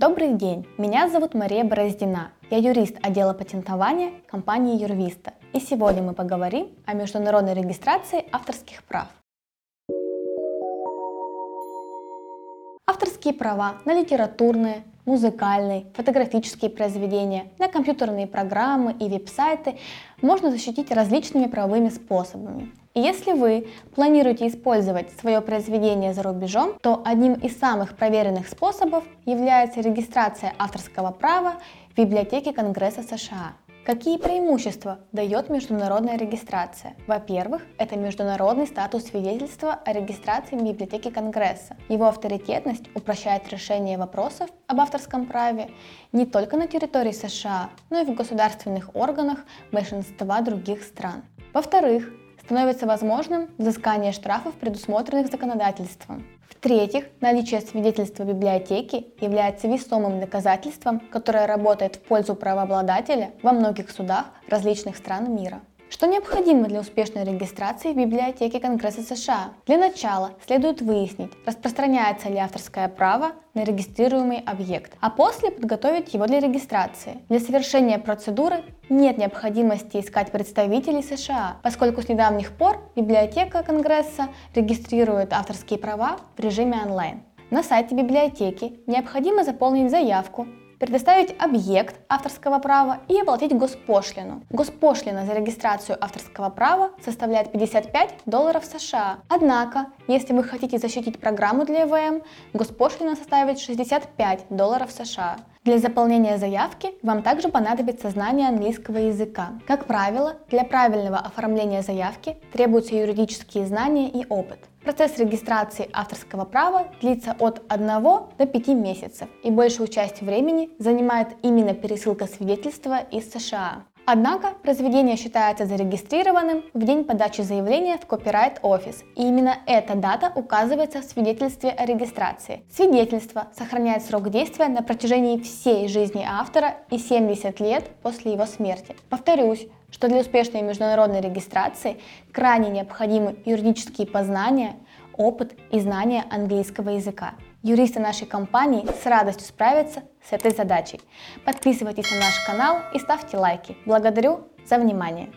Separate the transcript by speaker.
Speaker 1: Добрый день, меня зовут Мария Бороздина. Я юрист отдела патентования компании Юрвиста. И сегодня мы поговорим о международной регистрации авторских прав. Авторские права на литературные, музыкальные, фотографические произведения, на компьютерные программы и веб-сайты можно защитить различными правовыми способами. И если вы планируете использовать свое произведение за рубежом, то одним из самых проверенных способов является регистрация авторского права в библиотеке Конгресса США. Какие преимущества дает международная регистрация? Во-первых, это международный статус свидетельства о регистрации в библиотеке Конгресса. Его авторитетность упрощает решение вопросов об авторском праве не только на территории США, но и в государственных органах большинства других стран. Во-вторых, становится возможным взыскание штрафов, предусмотренных законодательством. В-третьих, наличие свидетельства библиотеки является весомым доказательством, которое работает в пользу правообладателя во многих судах различных стран мира. Что необходимо для успешной регистрации в библиотеке Конгресса США? Для начала следует выяснить, распространяется ли авторское право на регистрируемый объект, а после подготовить его для регистрации. Для совершения процедуры нет необходимости искать представителей США, поскольку с недавних пор библиотека Конгресса регистрирует авторские права в режиме онлайн. На сайте библиотеки необходимо заполнить заявку предоставить объект авторского права и оплатить госпошлину. Госпошлина за регистрацию авторского права составляет 55 долларов США. Однако, если вы хотите защитить программу для ЭВМ, госпошлина составит 65 долларов США. Для заполнения заявки вам также понадобится знание английского языка. Как правило, для правильного оформления заявки требуются юридические знания и опыт. Процесс регистрации авторского права длится от 1 до 5 месяцев, и большую часть времени занимает именно пересылка свидетельства из США. Однако произведение считается зарегистрированным в день подачи заявления в Office, и именно эта дата указывается в свидетельстве о регистрации. Свидетельство сохраняет срок действия на протяжении всей жизни автора и 70 лет после его смерти. Повторюсь, что для успешной международной регистрации крайне необходимы юридические познания, опыт и знания английского языка. Юристы нашей компании с радостью справятся с этой задачей. Подписывайтесь на наш канал и ставьте лайки. Благодарю за внимание.